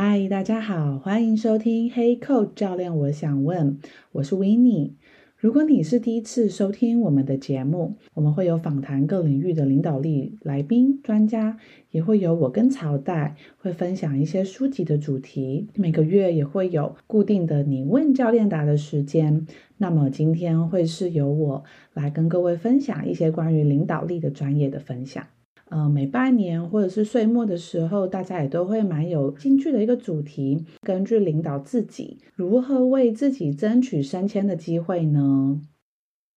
嗨，大家好，欢迎收听 Hey Coach 教练，我想问，我是 Winnie。如果你是第一次收听我们的节目，我们会有访谈各领域的领导力来宾、专家，也会有我跟曹代会分享一些书籍的主题。每个月也会有固定的你问教练答的时间。那么今天会是由我来跟各位分享一些关于领导力的专业的分享。呃，每半年或者是岁末的时候，大家也都会蛮有兴趣的一个主题。根据领导自己，如何为自己争取升迁的机会呢？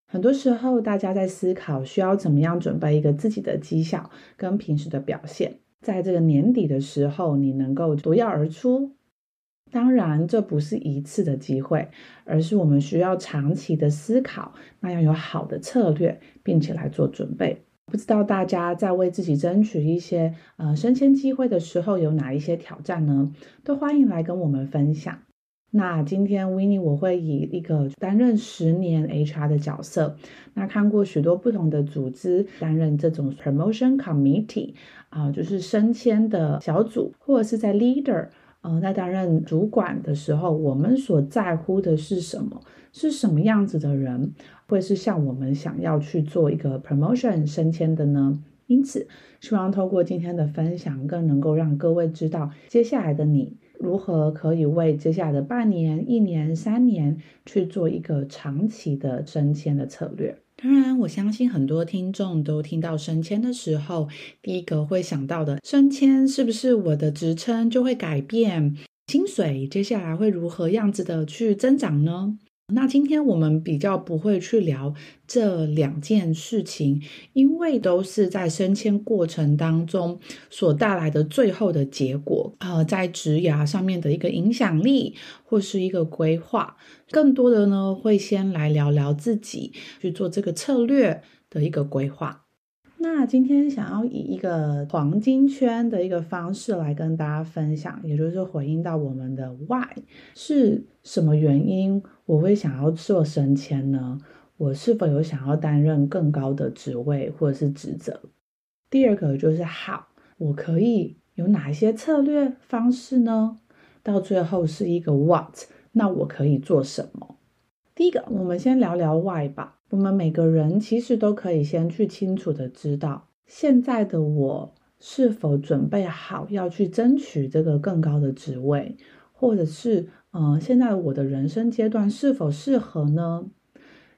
很多时候，大家在思考需要怎么样准备一个自己的绩效跟平时的表现，在这个年底的时候，你能够脱颖而出。当然，这不是一次的机会，而是我们需要长期的思考，那要有好的策略，并且来做准备。不知道大家在为自己争取一些呃升迁机会的时候有哪一些挑战呢？都欢迎来跟我们分享。那今天 Winnie 我会以一个担任十年 HR 的角色，那看过许多不同的组织担任这种 promotion committee 啊、就是升迁的小组，或者是在 leader 呃在担任主管的时候，我们所在乎的是什么？是什么样子的人？会是像我们想要去做一个 promotion 升迁的呢？因此，希望透过今天的分享，更能够让各位知道，接下来的你如何可以为接下来的半年、一年、三年去做一个长期的升迁的策略。当然，我相信很多听众都听到升迁的时候，第一个会想到的，升迁是不是我的职称就会改变？薪水接下来会如何样子的去增长呢？那今天我们比较不会去聊这两件事情，因为都是在升迁过程当中所带来的最后的结果，呃，在职涯上面的一个影响力或是一个规划，更多的呢会先来聊聊自己去做这个策略的一个规划。那今天想要以一个黄金圈的一个方式来跟大家分享，也就是回应到我们的 why 是什么原因我会想要做升迁呢？我是否有想要担任更高的职位或者是职责？第二个就是 how 我可以有哪些策略方式呢？到最后是一个 what 那我可以做什么？第一个，我们先聊聊 why 吧。我们每个人其实都可以先去清楚的知道，现在的我是否准备好要去争取这个更高的职位，或者是，呃，现在我的人生阶段是否适合呢？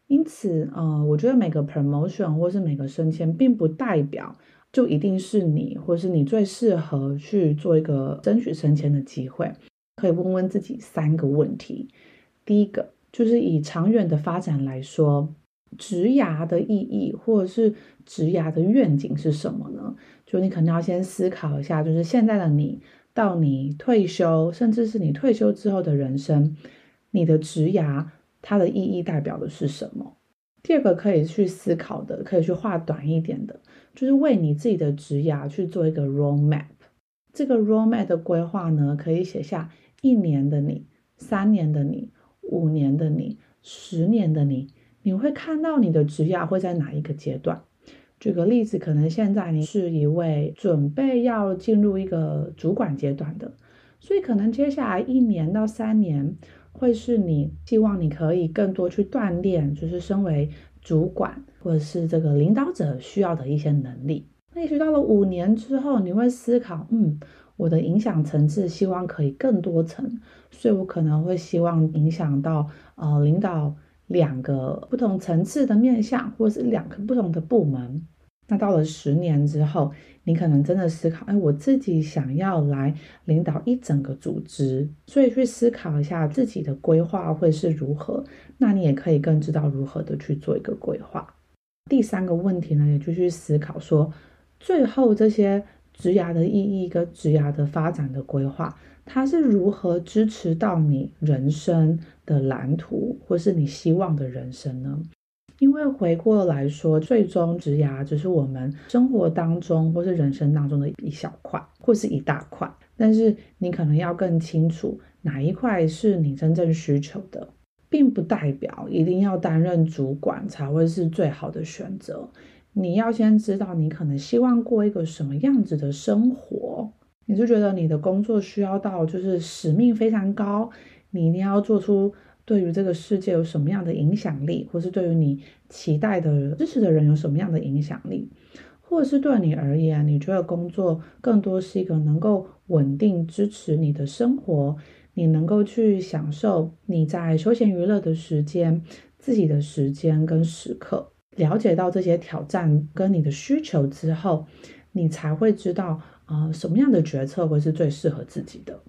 因此，呃，我觉得每个 promotion 或是每个升迁，并不代表就一定是你，或是你最适合去做一个争取升迁的机会。可以问问自己三个问题。第一个，就是以长远的发展来说。职涯的意义，或者是职涯的愿景是什么呢？就你可能要先思考一下，就是现在的你到你退休，甚至是你退休之后的人生，你的职涯它的意义代表的是什么？第二个可以去思考的，可以去画短一点的，就是为你自己的职涯去做一个 roadmap。这个 roadmap 的规划呢，可以写下一年的你、三年的你、五年的你、十年的你。你会看到你的职业会在哪一个阶段？举个例子，可能现在你是一位准备要进入一个主管阶段的，所以可能接下来一年到三年会是你希望你可以更多去锻炼，就是身为主管或者是这个领导者需要的一些能力。那也许到了五年之后，你会思考，嗯，我的影响层次希望可以更多层，所以我可能会希望影响到呃领导。两个不同层次的面向，或是两个不同的部门。那到了十年之后，你可能真的思考：哎，我自己想要来领导一整个组织，所以去思考一下自己的规划会是如何。那你也可以更知道如何的去做一个规划。第三个问题呢，也就去思考说，最后这些职涯的意义跟职涯的发展的规划，它是如何支持到你人生的蓝图，或是你希望的人生呢？因为回过来说，最终职涯只是我们生活当中或是人生当中的一小块，或是一大块。但是你可能要更清楚哪一块是你真正需求的，并不代表一定要担任主管才会是最好的选择。你要先知道你可能希望过一个什么样子的生活。你是觉得你的工作需要到就是使命非常高，你一定要做出对于这个世界有什么样的影响力，或是对于你期待的支持的人有什么样的影响力，或者是对你而言，你觉得工作更多是一个能够稳定支持你的生活，你能够去享受你在休闲娱乐的时间、自己的时间跟时刻，了解到这些挑战跟你的需求之后，你才会知道。啊、什么样的决策会是最适合自己的？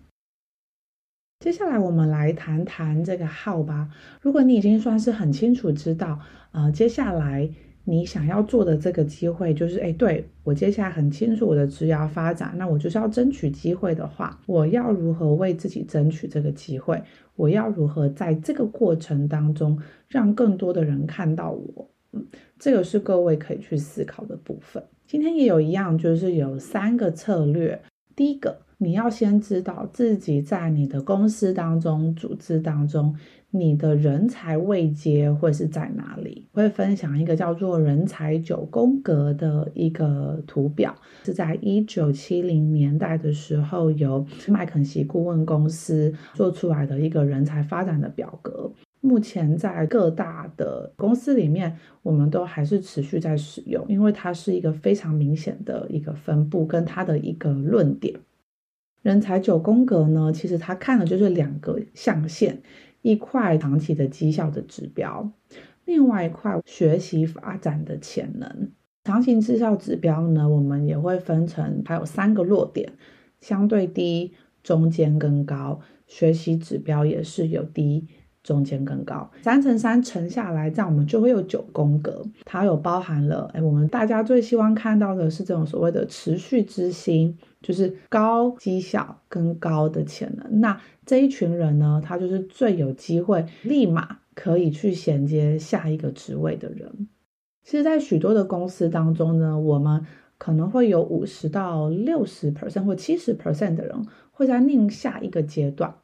接下来我们来谈谈这个号吧。如果你已经算是很清楚知道，呃，接下来你想要做的这个机会就是，哎，对，我接下来很清楚我的职业发展，那我就是要争取机会的话，我要如何为自己争取这个机会？我要如何在这个过程当中让更多的人看到我？嗯，这个是各位可以去思考的部分。今天也有一样，就是有三个策略。第一个，你要先知道自己在你的公司当中、组织当中，你的人才位阶会是在哪里。我会分享一个叫做“人才九宫格”的一个图表，是在一九七零年代的时候由麦肯锡顾问公司做出来的一个人才发展的表格。目前在各大的公司里面，我们都还是持续在使用，因为它是一个非常明显的一个分布跟它的一个论点。人才九宫格呢，其实它看的就是两个象限，一块长期的绩效的指标，另外一块学习发展的潜能。长期绩效指标呢，我们也会分成还有三个落点，相对低、中间跟高。学习指标也是有低。中间更高，三乘三乘下来，这样我们就会有九宫格。它有包含了，哎，我们大家最希望看到的是这种所谓的持续之星，就是高绩效跟高的潜能。那这一群人呢，他就是最有机会立马可以去衔接下一个职位的人。其实，在许多的公司当中呢，我们可能会有五十到六十 percent 或七十 percent 的人会在另下一个阶段。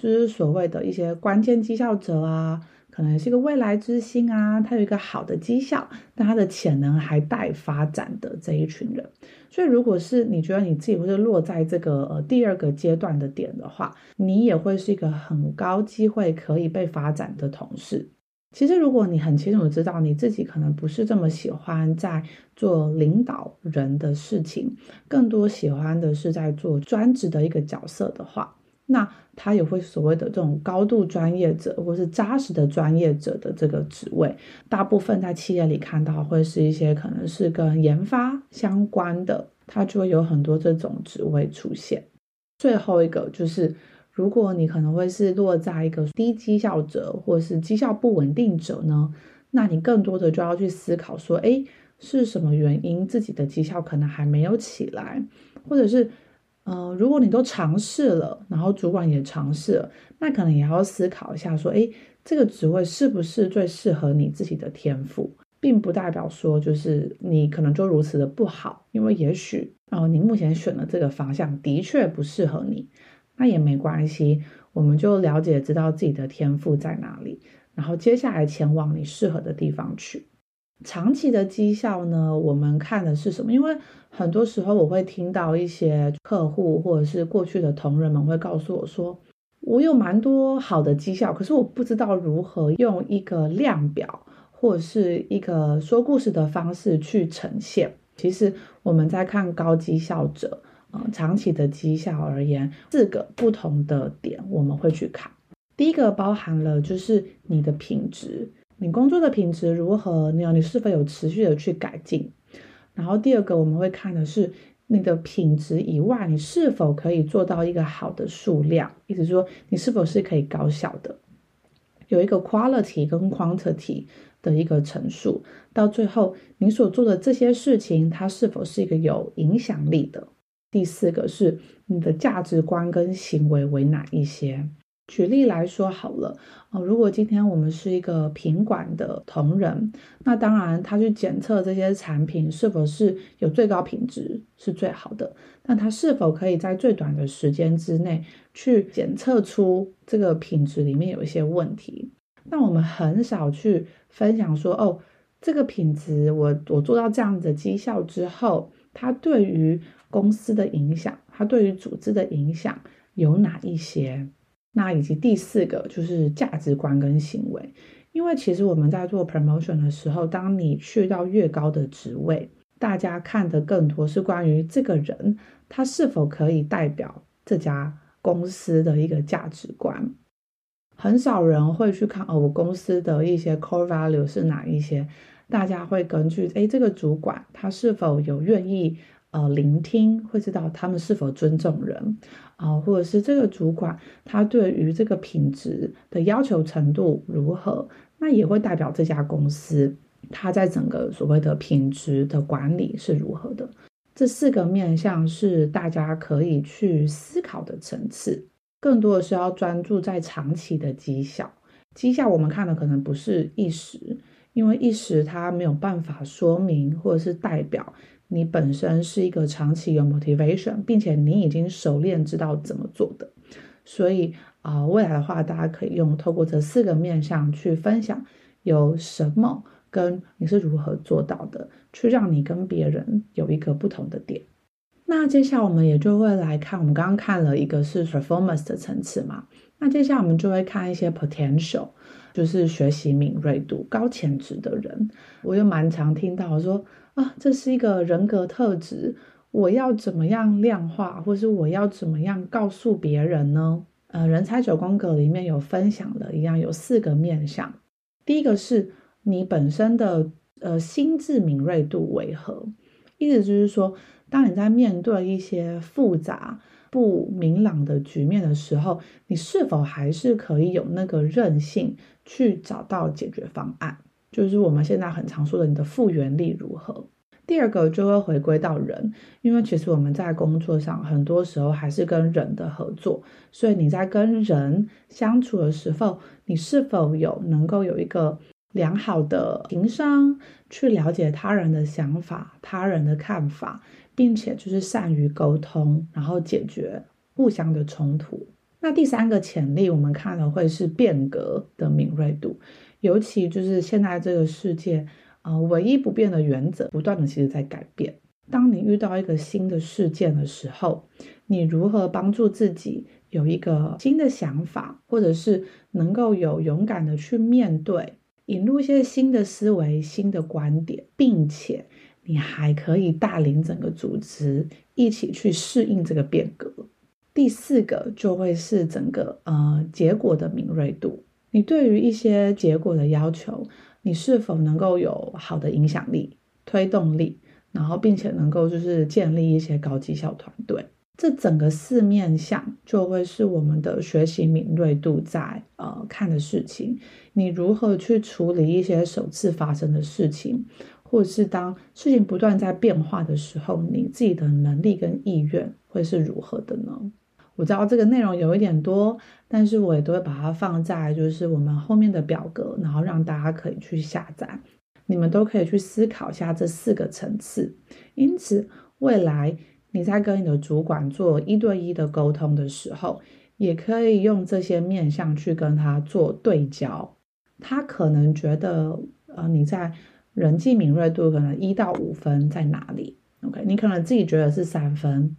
就是所谓的一些关键绩效者啊，可能是一个未来之星啊，他有一个好的绩效，但他的潜能还待发展的这一群人。所以，如果是你觉得你自己会是落在这个呃第二个阶段的点的话，你也会是一个很高机会可以被发展的同事。其实，如果你很清楚的知道你自己可能不是这么喜欢在做领导人的事情，更多喜欢的是在做专职的一个角色的话。那他也会所谓的这种高度专业者，或是扎实的专业者的这个职位，大部分在企业里看到会是一些可能是跟研发相关的，它就会有很多这种职位出现。最后一个就是，如果你可能会是落在一个低绩效者，或是绩效不稳定者呢，那你更多的就要去思考说，诶，是什么原因自己的绩效可能还没有起来，或者是。嗯、如果你都尝试了，然后主管也尝试了，那可能也要思考一下，说，诶，这个职位是不是最适合你自己的天赋，并不代表说就是你可能就如此的不好，因为也许，哦，你目前选的这个方向的确不适合你，那也没关系，我们就了解知道自己的天赋在哪里，然后接下来前往你适合的地方去。长期的绩效呢，我们看的是什么？因为很多时候我会听到一些客户或者是过去的同仁们会告诉我说，我有蛮多好的绩效，可是我不知道如何用一个量表或者是一个说故事的方式去呈现。其实我们在看高绩效者，呃，长期的绩效而言，四个不同的点我们会去看。第一个包含了就是你的品质。你工作的品质如何？你有你是否有持续的去改进？然后第二个我们会看的是你的品质以外，你是否可以做到一个好的数量，意思说你是否是可以高效的，有一个 quality 跟 quantity 的一个陈述。到最后，你所做的这些事情，它是否是一个有影响力的？第四个是你的价值观跟行为为哪一些。举例来说好了，哦，如果今天我们是一个品管的同仁，那当然他去检测这些产品是否是有最高品质是最好的，那他是否可以在最短的时间之内去检测出这个品质里面有一些问题？那我们很少去分享说，哦，这个品质我我做到这样的绩效之后，它对于公司的影响，它对于组织的影响有哪一些？那以及第四个就是价值观跟行为，因为其实我们在做 promotion 的时候，当你去到越高的职位，大家看的更多是关于这个人他是否可以代表这家公司的一个价值观，很少人会去看哦，我公司的一些 core value 是哪一些，大家会根据诶这个主管他是否有愿意。呃，聆听会知道他们是否尊重人啊、或者是这个主管他对于这个品质的要求程度如何，那也会代表这家公司他在整个所谓的品质的管理是如何的。这四个面向是大家可以去思考的层次，更多的是要专注在长期的绩效。绩效我们看的可能不是一时，因为一时它没有办法说明或者是代表。你本身是一个长期有 motivation，并且你已经熟练知道怎么做的，所以啊、未来的话，大家可以用透过这四个面向去分享有什么跟你是如何做到的，去让你跟别人有一个不同的点。那接下来我们也就会来看，我们刚刚看了一个是 performance 的层次嘛，那接下来我们就会看一些 potential，就是学习敏锐度、高潜质的人，我又蛮常听到说。啊，这是一个人格特质，我要怎么样量化，或是我要怎么样告诉别人呢？呃，人才九宫格里面有分享的一样，有四个面向。第一个是你本身的呃心智敏锐度为何？意思就是说，当你在面对一些复杂不明朗的局面的时候，你是否还是可以有那个韧性去找到解决方案？就是我们现在很常说的，你的复原力如何？第二个就会回归到人，因为其实我们在工作上很多时候还是跟人的合作，所以你在跟人相处的时候，你是否有能够有一个良好的情商，去了解他人的想法、他人的看法，并且就是善于沟通，然后解决互相的冲突。那第三个潜力，我们看的会是变革的敏锐度。尤其就是现在这个世界，呃，唯一不变的原则，不断的其实在改变。当你遇到一个新的事件的时候，你如何帮助自己有一个新的想法，或者是能够有勇敢的去面对，引入一些新的思维、新的观点，并且你还可以带领整个组织一起去适应这个变革。第四个就会是整个呃结果的敏锐度。你对于一些结果的要求，你是否能够有好的影响力、推动力，然后并且能够就是建立一些高绩效团队？这整个四面向就会是我们的学习敏锐度在呃看的事情。你如何去处理一些首次发生的事情，或者是当事情不断在变化的时候，你自己的能力跟意愿会是如何的呢？我知道这个内容有一点多，但是我也都会把它放在就是我们后面的表格，然后让大家可以去下载，你们都可以去思考一下这四个层次。因此，未来你在跟你的主管做一对一的沟通的时候，也可以用这些面向去跟他做对焦。他可能觉得，呃，你在人际敏锐度可能一到五分在哪里？OK，你可能自己觉得是三分。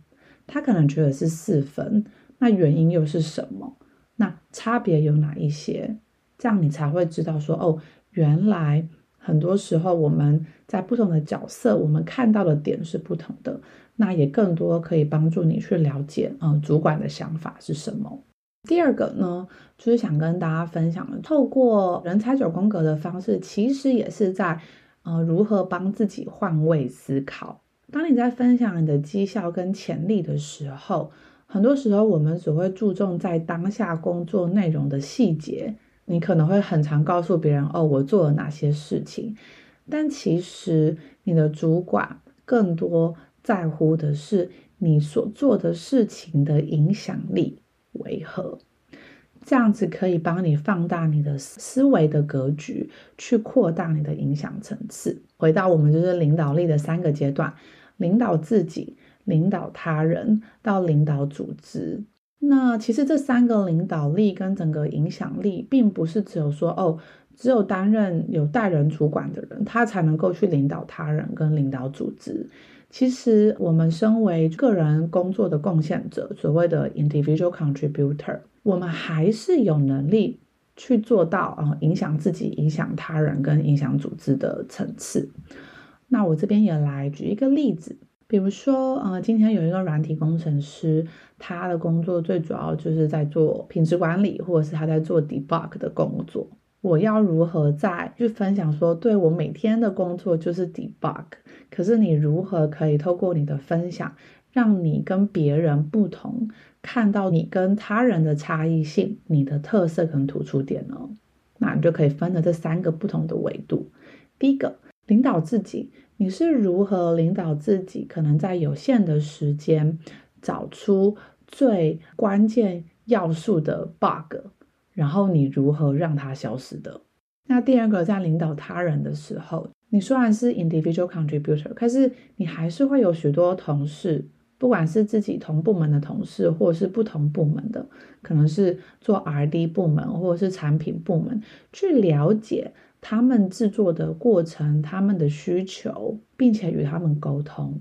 他可能觉得是四分，那原因又是什么？那差别有哪一些？这样你才会知道说，哦，原来很多时候我们在不同的角色，我们看到的点是不同的。那也更多可以帮助你去了解，嗯、主管的想法是什么。第二个呢，就是想跟大家分享的，透过人才九宫格的方式，其实也是在，呃，如何帮自己换位思考。当你在分享你的绩效跟潜力的时候，很多时候我们只会注重在当下工作内容的细节。你可能会很常告诉别人：“哦，我做了哪些事情。”但其实你的主管更多在乎的是你所做的事情的影响力为何？这样子可以帮你放大你的思维的格局，去扩大你的影响层次。回到我们就是领导力的三个阶段：领导自己、领导他人到领导组织。那其实这三个领导力跟整个影响力，并不是只有说哦，只有担任有带人主管的人，他才能够去领导他人跟领导组织。其实我们身为个人工作的贡献者，所谓的 individual contributor，我们还是有能力去做到啊、影响自己、影响他人跟影响组织的层次。那我这边也来举一个例子。比如说，呃，今天有一个软体工程师，他的工作最主要就是在做品质管理，或者是他在做 debug 的工作。我要如何再去分享说，对，我每天的工作就是 debug，可是你如何可以透过你的分享，让你跟别人不同，看到你跟他人的差异性，你的特色跟突出点呢？那你就可以分了这三个不同的维度。第一个，领导自己。你是如何领导自己？可能在有限的时间找出最关键要素的 bug，然后你如何让它消失的？那第二个，在领导他人的时候，你虽然是 individual contributor，可是你还是会有许多同事，不管是自己同部门的同事，或者是不同部门的，可能是做 R&D 部门或者是产品部门，去了解。他们制作的过程，他们的需求，并且与他们沟通，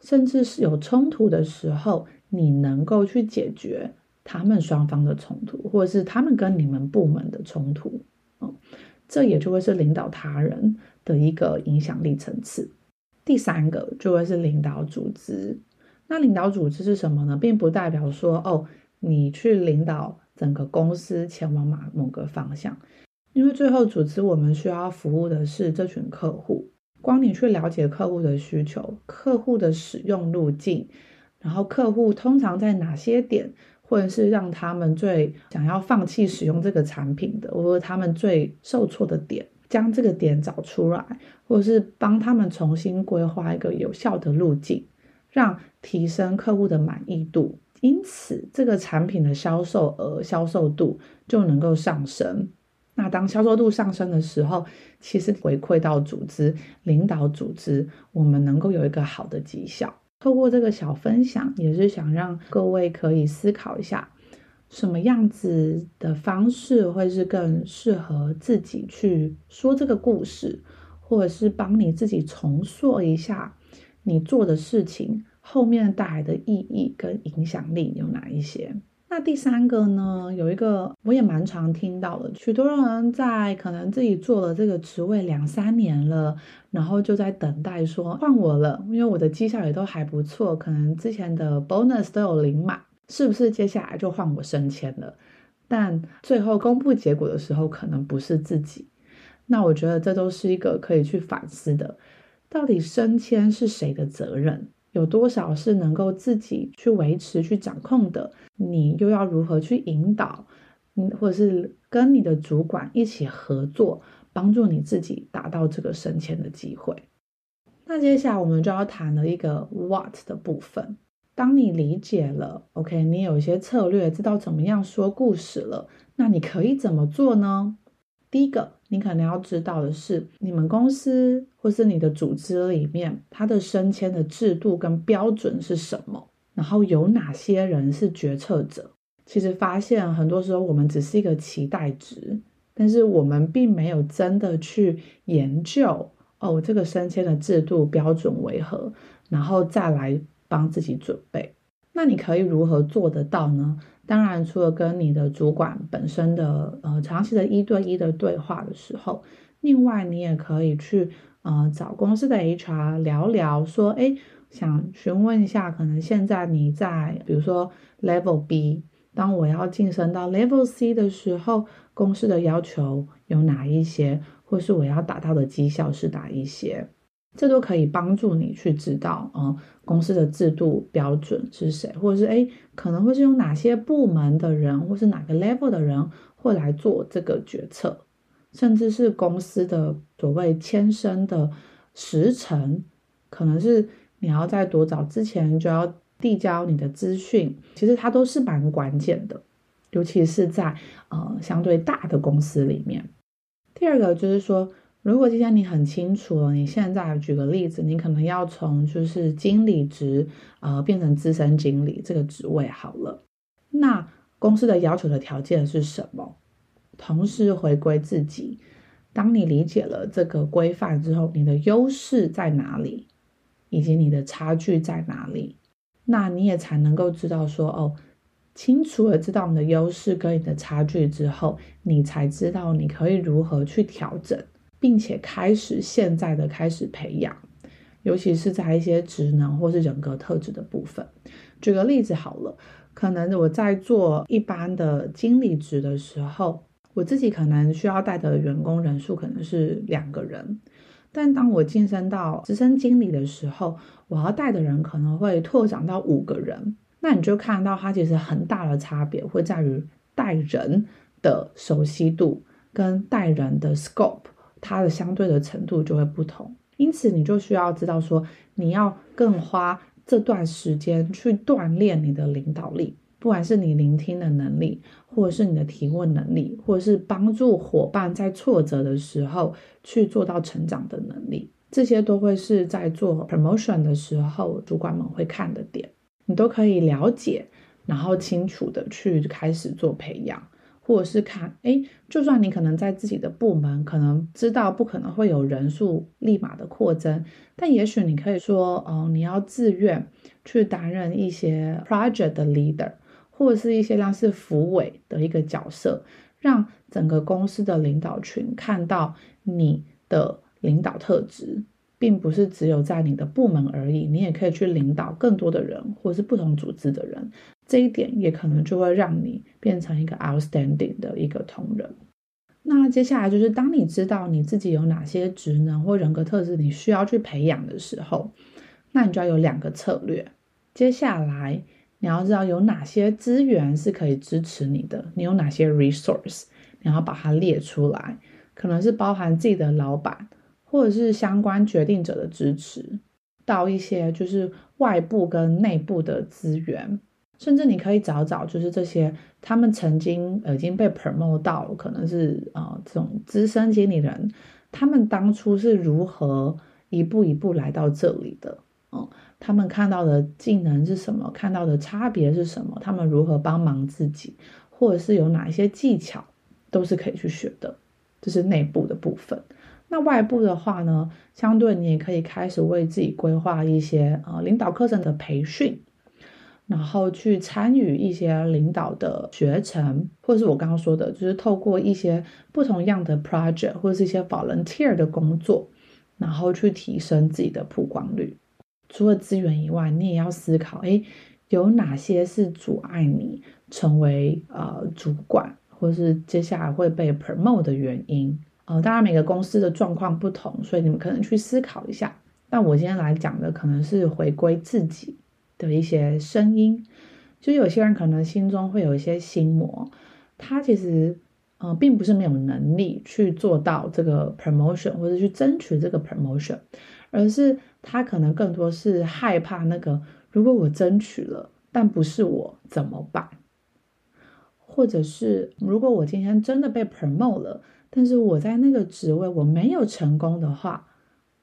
甚至是有冲突的时候，你能够去解决他们双方的冲突，或者是他们跟你们部门的冲突，嗯，这也就会是领导他人的一个影响力层次。第三个就会是领导组织。那领导组织是什么呢？并不代表说哦，你去领导整个公司前往某某个方向。因为最后组织我们需要服务的是这群客户，光你去了解客户的需求、客户的使用路径，然后客户通常在哪些点，或者是让他们最想要放弃使用这个产品的，或者他们最受挫的点，将这个点找出来，或者是帮他们重新规划一个有效的路径，让提升客户的满意度，因此这个产品的销售额、销售度就能够上升。那当销售度上升的时候，其实回馈到组织、领导组织，我们能够有一个好的绩效。透过这个小分享，也是想让各位可以思考一下，什么样子的方式会是更适合自己去说这个故事，或者是帮你自己重塑一下你做的事情后面带来的意义跟影响力有哪一些。那第三个呢，有一个我也蛮常听到的，许多人在可能自己做了这个职位两三年了，然后就在等待说换我了，因为我的绩效也都还不错，可能之前的 bonus 都有领满，是不是接下来就换我升迁了？但最后公布结果的时候，可能不是自己。那我觉得这都是一个可以去反思的，到底升迁是谁的责任？有多少是能够自己去维持、去掌控的？你又要如何去引导？嗯，或者是跟你的主管一起合作，帮助你自己达到这个升迁的机会。那接下来我们就要谈了一个 what 的部分。当你理解了，OK，你有一些策略，知道怎么样说故事了，那你可以怎么做呢？第一个，你可能要知道的是，你们公司或是你的组织里面，它的升迁的制度跟标准是什么？然后有哪些人是决策者？其实发现很多时候我们只是一个期待值，但是我们并没有真的去研究哦，这个升迁的制度标准为何，然后再来帮自己准备。那你可以如何做得到呢？当然，除了跟你的主管本身的呃长期的一对一的对话的时候，另外你也可以去呃找公司的 HR 聊聊，说，哎，想询问一下，可能现在你在比如说 Level B，当我要晋升到 Level C 的时候，公司的要求有哪一些，或是我要达到的绩效是哪一些？这都可以帮助你去知道，嗯，公司的制度标准是谁，或者是诶，可能会是用哪些部门的人，或是哪个 level 的人会来做这个决策，甚至是公司的所谓签升的时程，可能是你要在多早之前就要递交你的资讯，其实它都是蛮关键的，尤其是在呃相对大的公司里面。第二个就是说，如果今天你很清楚了，你现在举个例子，你可能要从就是经理职呃变成资深经理这个职位好了，那公司的要求的条件是什么？同时回归自己，当你理解了这个规范之后，你的优势在哪里，以及你的差距在哪里，那你也才能够知道说哦，清楚的知道你的优势跟你的差距之后，你才知道你可以如何去调整，并且开始现在的开始培养，尤其是在一些职能或是人格特质的部分。举个例子好了，可能我在做一般的经理职的时候。我自己可能需要带的员工人数可能是两个人，但当我晋升到资深经理的时候，我要带的人可能会拓展到五个人。那你就看到它其实很大的差别会在于带人的熟悉度跟带人的 scope，它的相对的程度就会不同。因此，你就需要知道说，你要更花这段时间去锻炼你的领导力。不管是你聆听的能力，或者是你的提问能力，或者是帮助伙伴在挫折的时候去做到成长的能力，这些都会是在做 promotion 的时候主管们会看的点，你都可以了解，然后清楚的去开始做培养。或者是看，诶，就算你可能在自己的部门，可能知道不可能会有人数立马的扩增，但也许你可以说，哦，你要自愿去担任一些 project 的 leader，或者是一些像是辅委的一个角色，让整个公司的领导群看到你的领导特质。并不是只有在你的部门而已，你也可以去领导更多的人，或者是不同组织的人。这一点也可能就会让你变成一个 outstanding 的一个同仁。那接下来就是当你知道你自己有哪些职能或人格特质你需要去培养的时候，那你就要有两个策略。接下来你要知道有哪些资源是可以支持你的，你有哪些 resource，你要把它列出来，可能是包含自己的老板。或者是相关决定者的支持，到一些就是外部跟内部的资源，甚至你可以找找，就是这些他们曾经已经被 promote 到，可能是啊、这种资深经理人，他们当初是如何一步一步来到这里的，嗯，他们看到的技能是什么，看到的差别是什么，他们如何帮忙自己，或者是有哪一些技巧，都是可以去学的，这是内部的部分。那外部的话呢，相对你也可以开始为自己规划一些呃领导课程的培训，然后去参与一些领导的学程，或者是我刚刚说的，就是透过一些不同样的 project 或者是一些 volunteer 的工作，然后去提升自己的曝光率。除了资源以外，你也要思考，诶，有哪些是阻碍你成为呃主管，或是接下来会被 promote 的原因。呃，当然每个公司的状况不同，所以你们可能去思考一下。但我今天来讲的可能是回归自己的一些声音。就有些人可能心中会有一些心魔，他其实呃并不是没有能力去做到这个 promotion 或者去争取这个 promotion，而是他可能更多是害怕那个如果我争取了，但不是我怎么办？或者是如果我今天真的被 promote 了。但是我在那个职位我没有成功的话，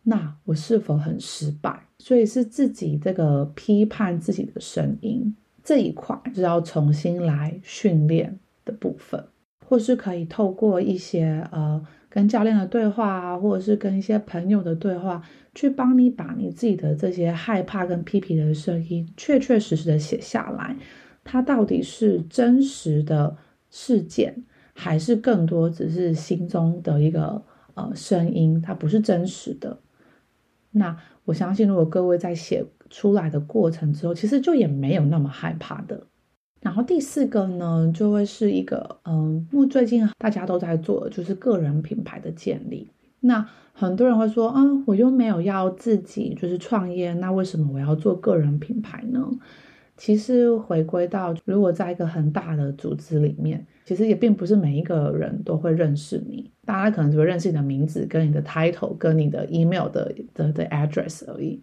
那我是否很失败？所以是自己这个批判自己的声音这一块是要重新来训练的部分，或是可以透过一些呃跟教练的对话啊，或者是跟一些朋友的对话，去帮你把你自己的这些害怕跟批评的声音确确实实的写下来，它到底是真实的事件，还是更多只是心中的一个呃声音，它不是真实的。那我相信，如果各位在写出来的过程之后，其实就也没有那么害怕的。然后第四个呢，就会是一个嗯，因为最近大家都在做就是个人品牌的建立。那很多人会说，啊，我又没有要自己就是创业，那为什么我要做个人品牌呢？其实回归到，如果在一个很大的组织里面，其实也并不是每一个人都会认识你，大家可能只会认识你的名字、跟你的 title、跟你的 email 的的的 address 而已。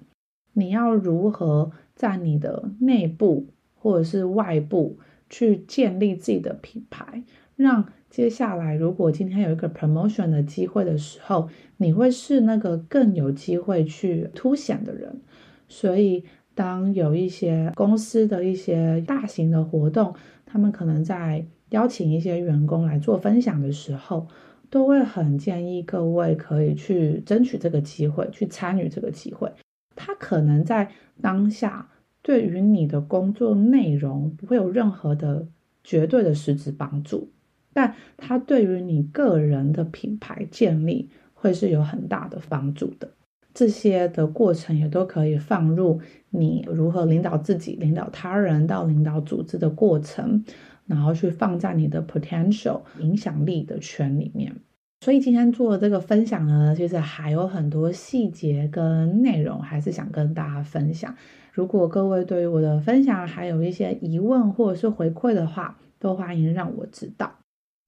你要如何在你的内部或者是外部去建立自己的品牌，让接下来如果今天有一个 promotion 的机会的时候，你会是那个更有机会去凸显的人。所以，当有一些公司的一些大型的活动，他们可能在邀请一些员工来做分享的时候，都会很建议各位可以去争取这个机会，去参与这个机会。他可能在当下对于你的工作内容不会有任何的绝对的实质帮助，但他对于你个人的品牌建立会是有很大的帮助的。这些的过程也都可以放入你如何领导自己、领导他人到领导组织的过程，然后去放在你的 potential 影响力的圈里面。所以今天做的这个分享呢，其实还有很多细节跟内容，还是想跟大家分享。如果各位对于我的分享还有一些疑问或者是回馈的话，都欢迎让我知道。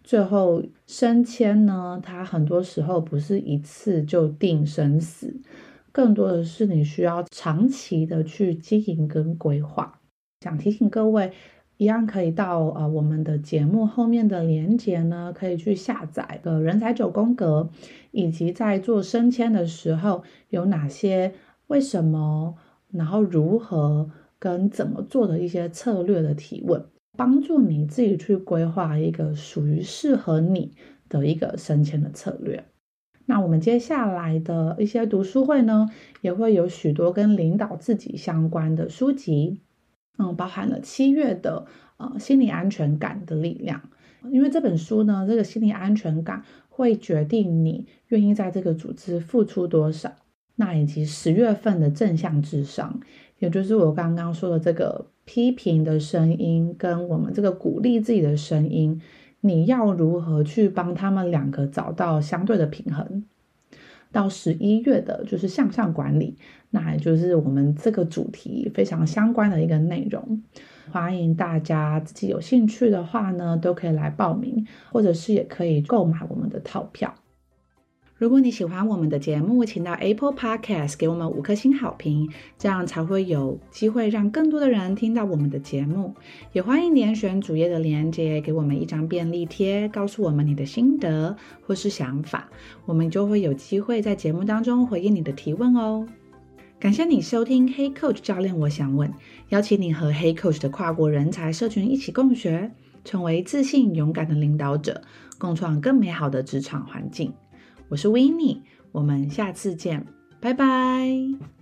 最后升迁呢，它很多时候不是一次就定生死，更多的是你需要长期的去经营跟规划。想提醒各位。一样可以到呃我们的节目后面的连接呢，可以去下载个人才九宫格，以及在做升迁的时候有哪些、为什么，然后如何跟怎么做的一些策略的提问，帮助你自己去规划一个属于适合你的一个升迁的策略。那我们接下来的一些读书会呢，也会有许多跟领导自己相关的书籍。嗯，包含了七月的呃心理安全感的力量，因为这本书呢，这个心理安全感会决定你愿意在这个组织付出多少。那以及十月份的正向智商，也就是我刚刚说的这个批评的声音跟我们这个鼓励自己的声音，你要如何去帮他们两个找到相对的平衡？到十一月的就是向上管理，那也就是我们这个主题非常相关的一个内容。欢迎大家自己有兴趣的话呢，都可以来报名，或者是也可以购买我们的套票。如果你喜欢我们的节目，请到 Apple Podcast 给我们五颗星好评，这样才会有机会让更多的人听到我们的节目。也欢迎点选主页的链接，给我们一张便利贴，告诉我们你的心得或是想法，我们就会有机会在节目当中回应你的提问哦。感谢你收听 Hey Coach 教练，我想问，邀请你和 Hey Coach 的跨国人才社群一起共学，成为自信勇敢的领导者，共创更美好的职场环境。我是维尼我们下次见，拜拜。